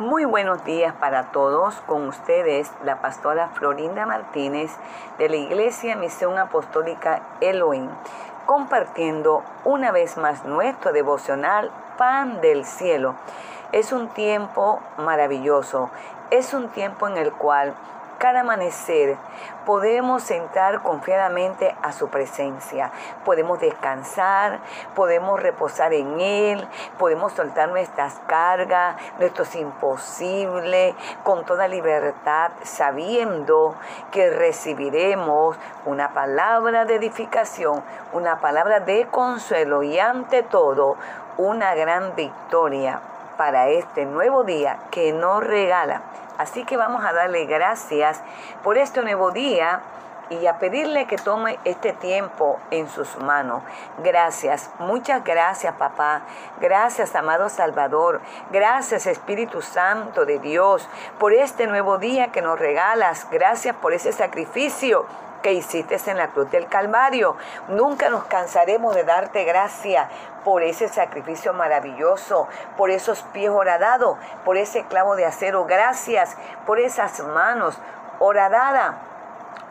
Muy buenos días para todos. Con ustedes, la pastora Florinda Martínez de la Iglesia Misión Apostólica Elohim, compartiendo una vez más nuestro devocional Pan del Cielo. Es un tiempo maravilloso. Es un tiempo en el cual cada amanecer podemos entrar confiadamente a su presencia. Podemos descansar, podemos reposar en Él, podemos soltar nuestras cargas, nuestros imposibles, con toda libertad, sabiendo que recibiremos una palabra de edificación, una palabra de consuelo y ante todo una gran victoria para este nuevo día que nos regala Así que vamos a darle gracias por este nuevo día y a pedirle que tome este tiempo en sus manos. Gracias, muchas gracias papá. Gracias amado Salvador. Gracias Espíritu Santo de Dios por este nuevo día que nos regalas. Gracias por ese sacrificio que hiciste en la cruz del Calvario. Nunca nos cansaremos de darte gracia por ese sacrificio maravilloso, por esos pies horadados, por ese clavo de acero. Gracias por esas manos horadadas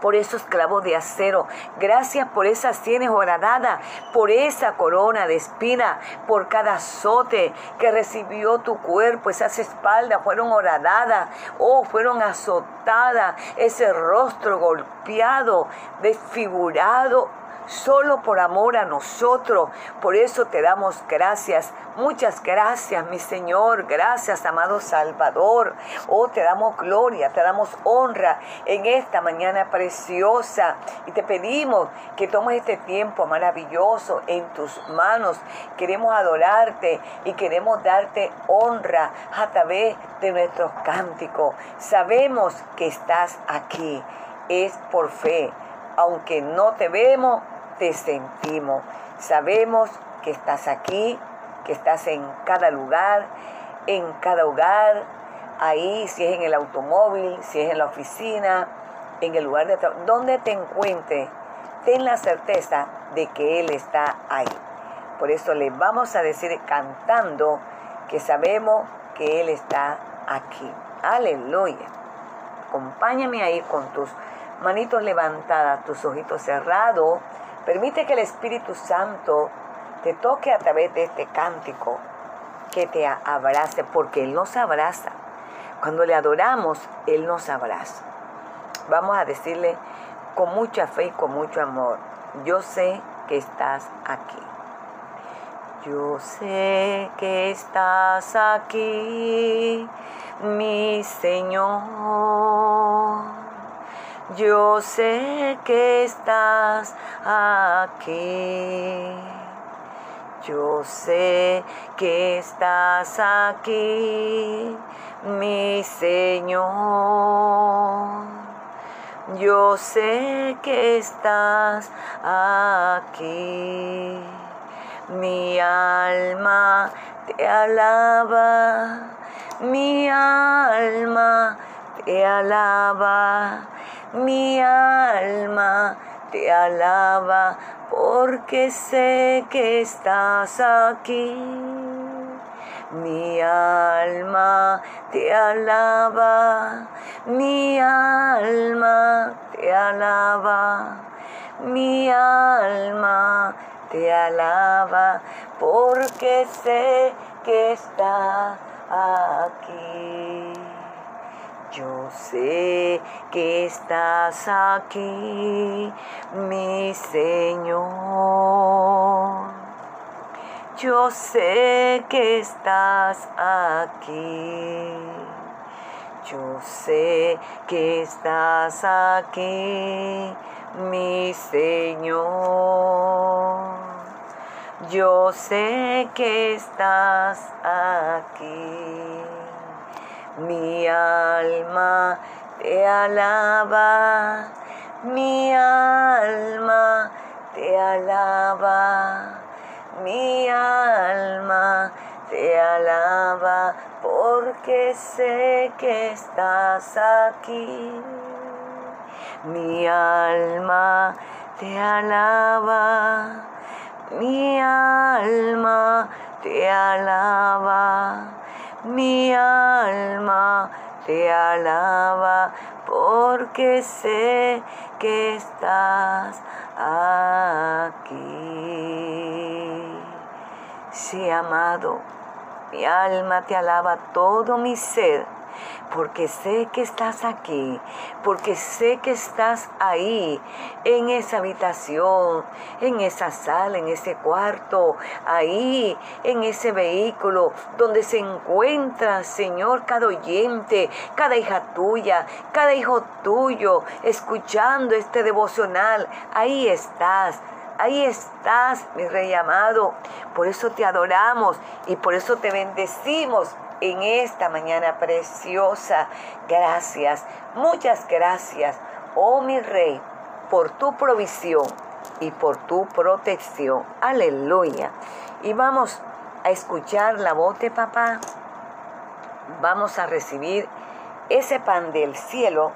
por esos clavos de acero. Gracias por esas sienes horadadas, por esa corona de espina, por cada azote que recibió tu cuerpo. Esas espaldas fueron horadadas, oh, fueron azotadas. Ese rostro golpeado, desfigurado, solo por amor a nosotros. Por eso te damos gracias. Muchas gracias, mi Señor. Gracias, amado Salvador. Oh, te damos gloria, te damos honra en esta mañana preciosa. Y te pedimos que tomes este tiempo maravilloso en tus manos. Queremos adorarte y queremos darte honra a través de nuestros cánticos. Sabemos que estás aquí. Es por fe. Aunque no te vemos, te sentimos. Sabemos que estás aquí, que estás en cada lugar, en cada hogar, ahí, si es en el automóvil, si es en la oficina, en el lugar de trabajo, donde te encuentres, ten la certeza de que Él está ahí. Por eso le vamos a decir cantando que sabemos que Él está aquí. Aleluya. Acompáñame ahí con tus manitos levantadas, tus ojitos cerrados Permite que el Espíritu Santo te toque a través de este cántico, que te abrace, porque Él nos abraza. Cuando le adoramos, Él nos abraza. Vamos a decirle con mucha fe y con mucho amor, yo sé que estás aquí. Yo sé que estás aquí, mi Señor. Yo sé que estás aquí. Yo sé que estás aquí, mi Señor. Yo sé que estás aquí. Mi alma te alaba, mi alma te alaba mi alma te alaba porque sé que estás aquí. Mi alma te alaba, mi alma te alaba, mi alma te alaba porque sé que estás aquí. Yo sé que estás aquí, mi Señor. Yo sé que estás aquí. Yo sé que estás aquí, mi Señor. Yo sé que estás aquí. Mi alma te alaba, mi alma te alaba, mi alma te alaba, porque sé que estás aquí. Mi alma te alaba, mi alma te alaba mi alma te alaba porque sé que estás aquí. Sí, amado, mi alma te alaba todo mi ser porque sé que estás aquí, porque sé que estás ahí, en esa habitación, en esa sala, en ese cuarto, ahí, en ese vehículo, donde se encuentra, Señor, cada oyente, cada hija tuya, cada hijo tuyo, escuchando este devocional, ahí estás. Ahí estás, mi rey amado. Por eso te adoramos y por eso te bendecimos en esta mañana preciosa. Gracias, muchas gracias, oh mi Rey, por tu provisión y por tu protección. Aleluya. Y vamos a escuchar la voz de papá. Vamos a recibir ese pan del cielo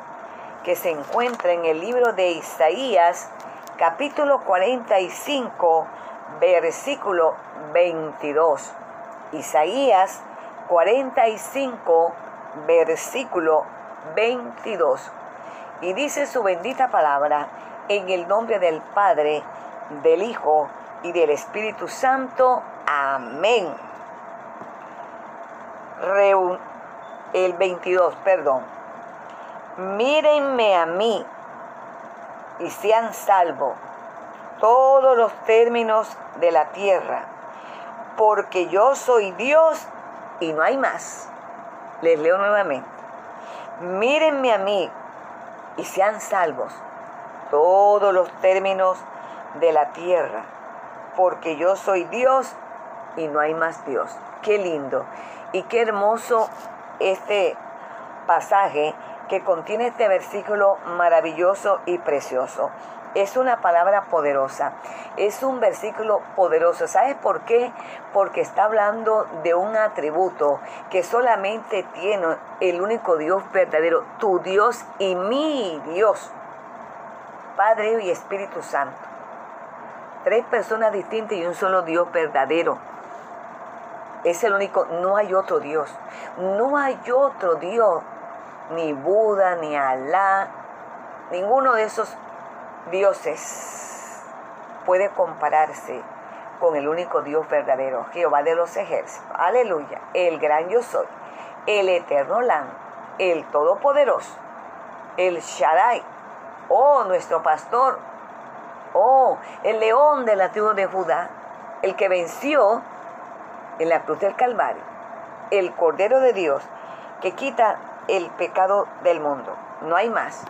que se encuentra en el libro de Isaías, capítulo 45, versículo 22. Isaías 45, versículo 22. Y dice su bendita palabra en el nombre del Padre, del Hijo y del Espíritu Santo. Amén. el 22, perdón. Mírenme a mí y sean salvos todos los términos de la tierra, porque yo soy Dios y no hay más. Les leo nuevamente. Mírenme a mí y sean salvos todos los términos de la tierra, porque yo soy Dios y no hay más Dios. Qué lindo y qué hermoso este pasaje que contiene este versículo maravilloso y precioso. Es una palabra poderosa, es un versículo poderoso. ¿Sabes por qué? Porque está hablando de un atributo que solamente tiene el único Dios verdadero, tu Dios y mi Dios, Padre y Espíritu Santo. Tres personas distintas y un solo Dios verdadero. Es el único, no hay otro Dios. No hay otro Dios, ni Buda, ni Alá, ninguno de esos dioses puede compararse con el único Dios verdadero, Jehová de los ejércitos. Aleluya. El gran yo soy, el eterno Lam, el todopoderoso, el Shaddai, oh nuestro pastor, oh el león de la tribu de Judá, el que venció en la cruz del Calvario, el Cordero de Dios que quita el pecado del mundo. No hay más,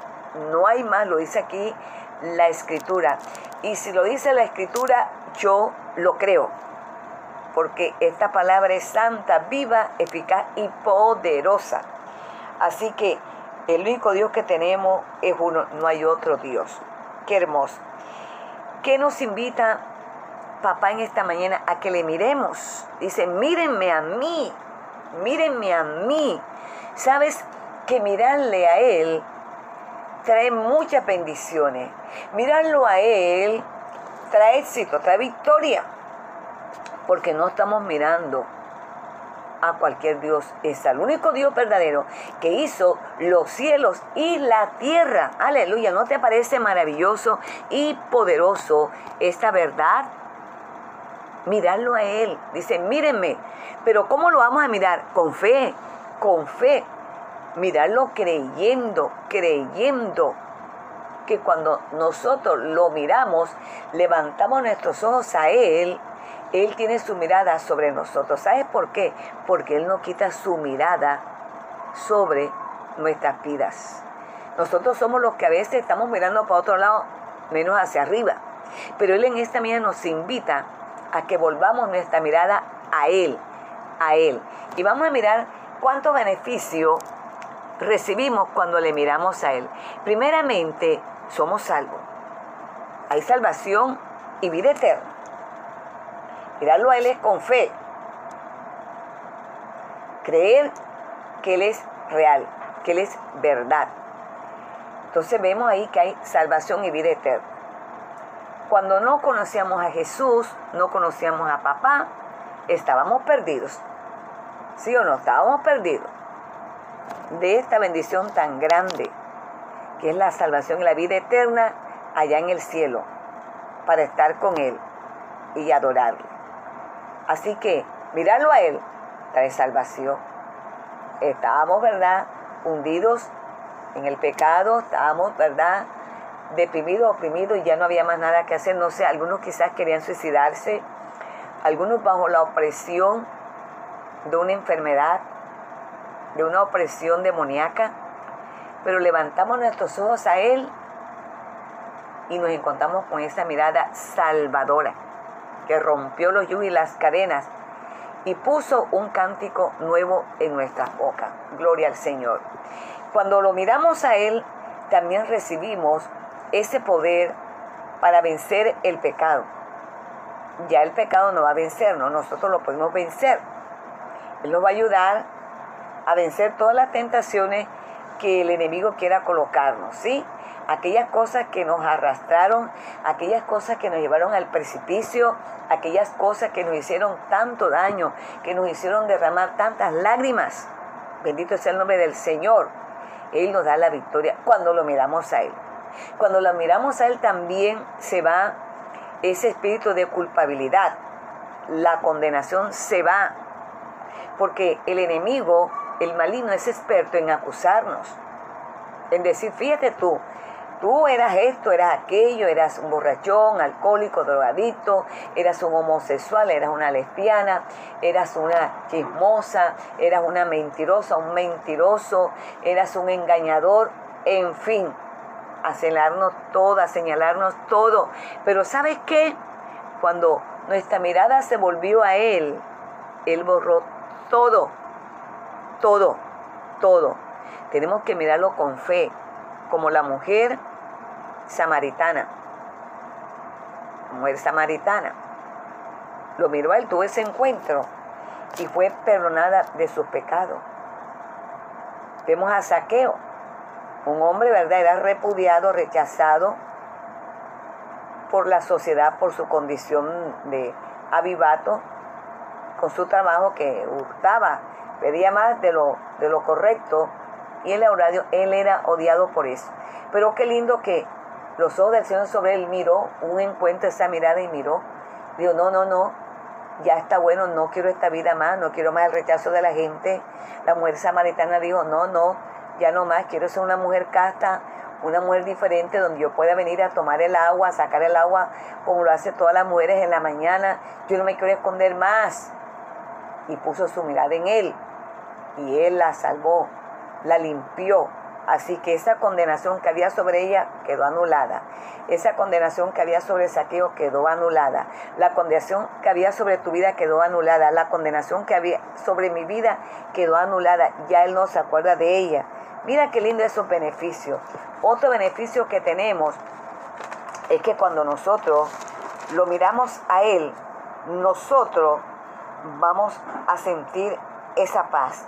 no hay más, lo dice aquí la escritura. Y si lo dice la escritura, yo lo creo. Porque esta palabra es santa, viva, eficaz y poderosa. Así que el único Dios que tenemos es uno, no hay otro Dios. Qué hermoso. ¿Qué nos invita papá en esta mañana a que le miremos? Dice, mírenme a mí, mírenme a mí. ¿Sabes que mirarle a Él trae muchas bendiciones. Mirarlo a Él trae éxito, trae victoria, porque no estamos mirando a cualquier Dios. Es el único Dios verdadero que hizo los cielos y la tierra. Aleluya, ¿no te parece maravilloso y poderoso esta verdad? Mirarlo a Él. Dice, mírenme. Pero ¿cómo lo vamos a mirar? Con fe, con fe mirarlo creyendo, creyendo que cuando nosotros lo miramos, levantamos nuestros ojos a Él, Él tiene su mirada sobre nosotros. ¿Sabes por qué? Porque Él no quita su mirada sobre nuestras vidas. Nosotros somos los que a veces estamos mirando para otro lado, menos hacia arriba. Pero Él en esta mañana nos invita a que volvamos nuestra mirada a Él, a Él. Y vamos a mirar cuánto beneficio recibimos cuando le miramos a Él. Primeramente, somos salvos. Hay salvación y vida eterna. Mirarlo a Él es con fe. Creer que Él es real, que Él es verdad. Entonces vemos ahí que hay salvación y vida eterna. Cuando no conocíamos a Jesús, no conocíamos a papá, estábamos perdidos. ¿Sí o no? Estábamos perdidos de esta bendición tan grande, que es la salvación y la vida eterna allá en el cielo, para estar con Él y adorarle. Así que mirarlo a Él trae salvación. Estábamos, ¿verdad? Hundidos en el pecado, estábamos, ¿verdad? Deprimidos, oprimidos y ya no había más nada que hacer. No sé, algunos quizás querían suicidarse, algunos bajo la opresión de una enfermedad, de una opresión demoníaca, pero levantamos nuestros ojos a Él y nos encontramos con esa mirada salvadora que rompió los yugos y las cadenas y puso un cántico nuevo en nuestras bocas. Gloria al Señor. Cuando lo miramos a Él, también recibimos ese poder para vencer el pecado. Ya el pecado no va a vencernos, nosotros lo podemos vencer. Él nos va a ayudar a vencer todas las tentaciones que el enemigo quiera colocarnos, ¿sí? Aquellas cosas que nos arrastraron, aquellas cosas que nos llevaron al precipicio, aquellas cosas que nos hicieron tanto daño, que nos hicieron derramar tantas lágrimas. Bendito sea el nombre del Señor. Él nos da la victoria cuando lo miramos a Él. Cuando lo miramos a Él también se va ese espíritu de culpabilidad. La condenación se va. Porque el enemigo el maligno es experto en acusarnos, en decir, fíjate tú, tú eras esto, eras aquello, eras un borrachón, alcohólico, drogadito, eras un homosexual, eras una lesbiana, eras una chismosa, eras una mentirosa, un mentiroso, eras un engañador, en fin, a señalarnos todo, a señalarnos todo. Pero ¿sabes qué? Cuando nuestra mirada se volvió a Él, Él borró todo todo, todo. Tenemos que mirarlo con fe, como la mujer samaritana. Mujer samaritana. Lo miró a él, tuvo ese encuentro y fue perdonada de sus pecados. Vemos a Saqueo, un hombre, ¿verdad? Era repudiado, rechazado por la sociedad, por su condición de avivato, con su trabajo que hurtaba pedía más de lo, de lo correcto y él era, él era odiado por eso. Pero qué lindo que los ojos del Señor sobre él miró, un encuentro, esa mirada y miró. Dijo, no, no, no, ya está bueno, no quiero esta vida más, no quiero más el rechazo de la gente. La mujer samaritana dijo, no, no, ya no más, quiero ser una mujer casta, una mujer diferente donde yo pueda venir a tomar el agua, a sacar el agua como lo hacen todas las mujeres en la mañana. Yo no me quiero esconder más. Y puso su mirada en él y Él la salvó, la limpió. Así que esa condenación que había sobre ella quedó anulada. Esa condenación que había sobre Saqueo quedó anulada. La condenación que había sobre tu vida quedó anulada. La condenación que había sobre mi vida quedó anulada. Ya Él no se acuerda de ella. Mira qué lindo esos beneficios. Otro beneficio que tenemos es que cuando nosotros lo miramos a Él, nosotros vamos a sentir esa paz.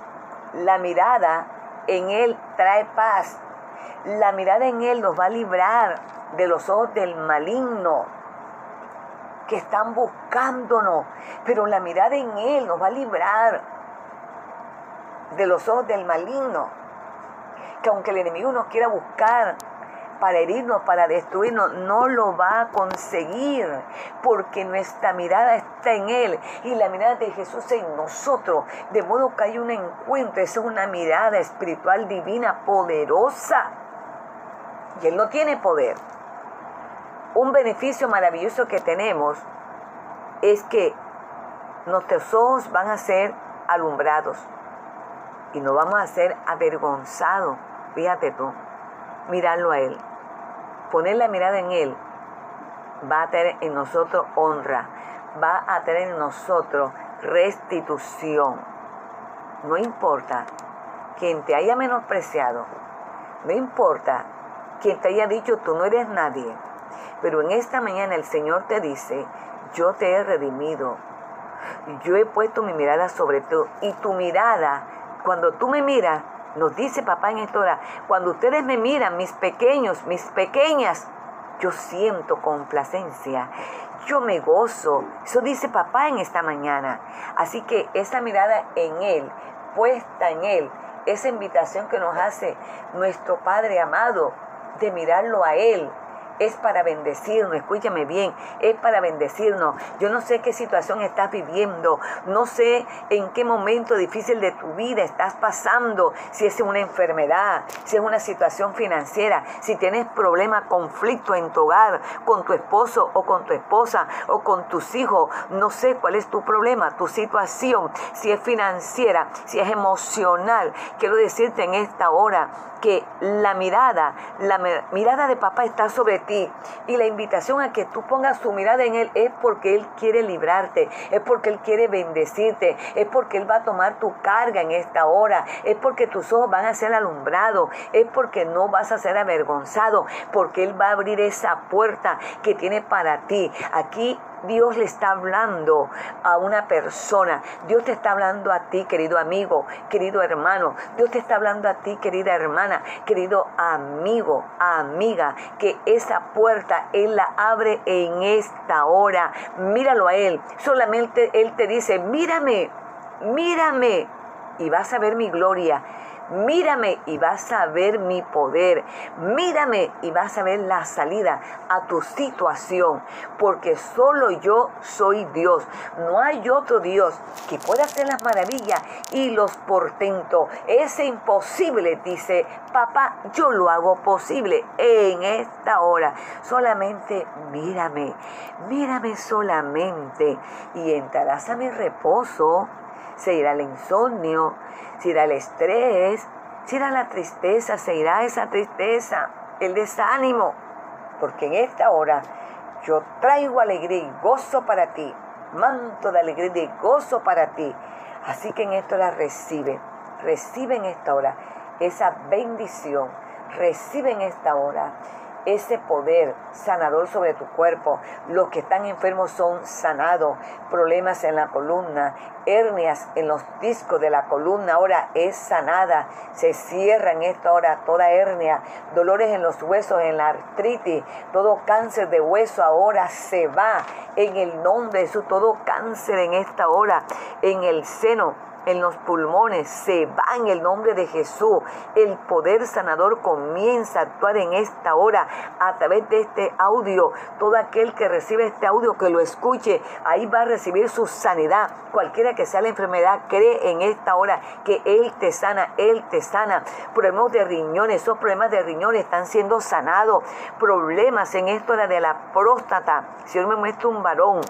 La mirada en Él trae paz. La mirada en Él nos va a librar de los ojos del maligno que están buscándonos. Pero la mirada en Él nos va a librar de los ojos del maligno. Que aunque el enemigo nos quiera buscar, para herirnos, para destruirnos, no lo va a conseguir, porque nuestra mirada está en Él y la mirada de Jesús en nosotros, de modo que hay un encuentro, es una mirada espiritual divina poderosa. Y Él no tiene poder. Un beneficio maravilloso que tenemos es que nuestros ojos van a ser alumbrados y no vamos a ser avergonzados. Fíjate tú mirarlo a Él, poner la mirada en Él, va a tener en nosotros honra, va a tener en nosotros restitución. No importa quien te haya menospreciado, no importa quien te haya dicho tú no eres nadie, pero en esta mañana el Señor te dice, yo te he redimido, yo he puesto mi mirada sobre ti y tu mirada, cuando tú me miras, nos dice papá en esta hora, cuando ustedes me miran, mis pequeños, mis pequeñas, yo siento complacencia, yo me gozo. Eso dice papá en esta mañana. Así que esa mirada en Él, puesta en Él, esa invitación que nos hace nuestro Padre amado de mirarlo a Él, es para bendecirnos, escúchame bien, es para bendecirnos. Yo no sé qué situación estás viviendo, no sé en qué momento difícil de tu vida estás pasando, si es una enfermedad, si es una situación financiera, si tienes problema, conflicto en tu hogar, con tu esposo o con tu esposa o con tus hijos, no sé cuál es tu problema, tu situación, si es financiera, si es emocional. Quiero decirte en esta hora que la mirada, la mirada de papá está sobre y la invitación a que tú pongas tu mirada en él es porque él quiere librarte, es porque él quiere bendecirte, es porque él va a tomar tu carga en esta hora, es porque tus ojos van a ser alumbrados, es porque no vas a ser avergonzado, porque él va a abrir esa puerta que tiene para ti. Aquí Dios le está hablando a una persona. Dios te está hablando a ti, querido amigo, querido hermano. Dios te está hablando a ti, querida hermana, querido amigo, amiga, que esa puerta Él la abre en esta hora. Míralo a Él. Solamente Él te dice, mírame, mírame y vas a ver mi gloria Mírame y vas a ver mi poder. Mírame y vas a ver la salida a tu situación. Porque solo yo soy Dios. No hay otro Dios que pueda hacer las maravillas y los portentos. Es imposible, dice papá, yo lo hago posible en esta hora. Solamente mírame, mírame solamente y entrarás a mi reposo. Se irá el insomnio, se irá el estrés, se irá la tristeza, se irá esa tristeza, el desánimo, porque en esta hora yo traigo alegría y gozo para ti, manto de alegría y gozo para ti. Así que en esta hora recibe, recibe en esta hora esa bendición, recibe en esta hora ese poder sanador sobre tu cuerpo. Los que están enfermos son sanados. Problemas en la columna, hernias en los discos de la columna ahora es sanada. Se cierra en esta hora toda hernia, dolores en los huesos, en la artritis, todo cáncer de hueso ahora se va en el nombre de Jesús. Todo cáncer en esta hora, en el seno en los pulmones, se va en el nombre de Jesús. El poder sanador comienza a actuar en esta hora a través de este audio. Todo aquel que recibe este audio, que lo escuche, ahí va a recibir su sanidad. Cualquiera que sea la enfermedad, cree en esta hora que Él te sana, Él te sana. Problemas de riñones, esos problemas de riñones están siendo sanados. Problemas en esto era de la próstata. Si hoy me muestra un varón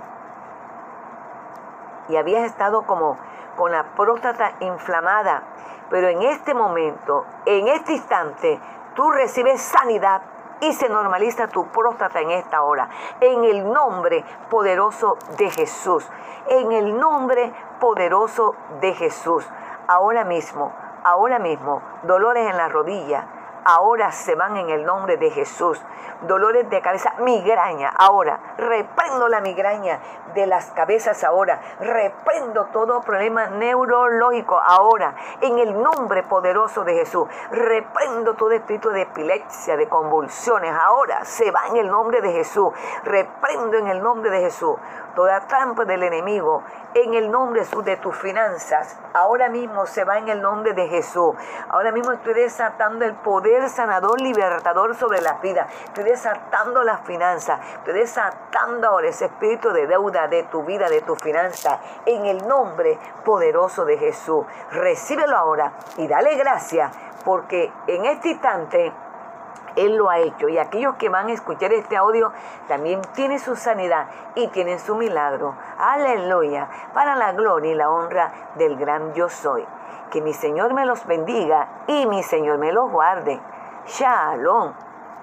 y habías estado como con la próstata inflamada, pero en este momento, en este instante, tú recibes sanidad y se normaliza tu próstata en esta hora. En el nombre poderoso de Jesús. En el nombre poderoso de Jesús. Ahora mismo, ahora mismo, dolores en la rodilla, ahora se van en el nombre de Jesús. Dolores de cabeza, migraña, ahora. Reprendo la migraña de las cabezas ahora. Reprendo todo problema neurológico ahora. En el nombre poderoso de Jesús. Reprendo todo espíritu de epilepsia, de convulsiones. Ahora se va en el nombre de Jesús. Reprendo en el nombre de Jesús toda trampa del enemigo en el nombre de tus finanzas. Ahora mismo se va en el nombre de Jesús. Ahora mismo estoy desatando el poder sanador, libertador sobre la vida. Estoy desatando las finanzas. Estoy desatando ahora ese espíritu de deuda de tu vida, de tu finanza. En el nombre poderoso de Jesús. Recíbelo ahora y dale gracias porque en este instante él lo ha hecho. Y aquellos que van a escuchar este audio también tienen su sanidad y tienen su milagro. Aleluya. Para la gloria y la honra del gran yo soy. Que mi Señor me los bendiga y mi Señor me los guarde. Shalom.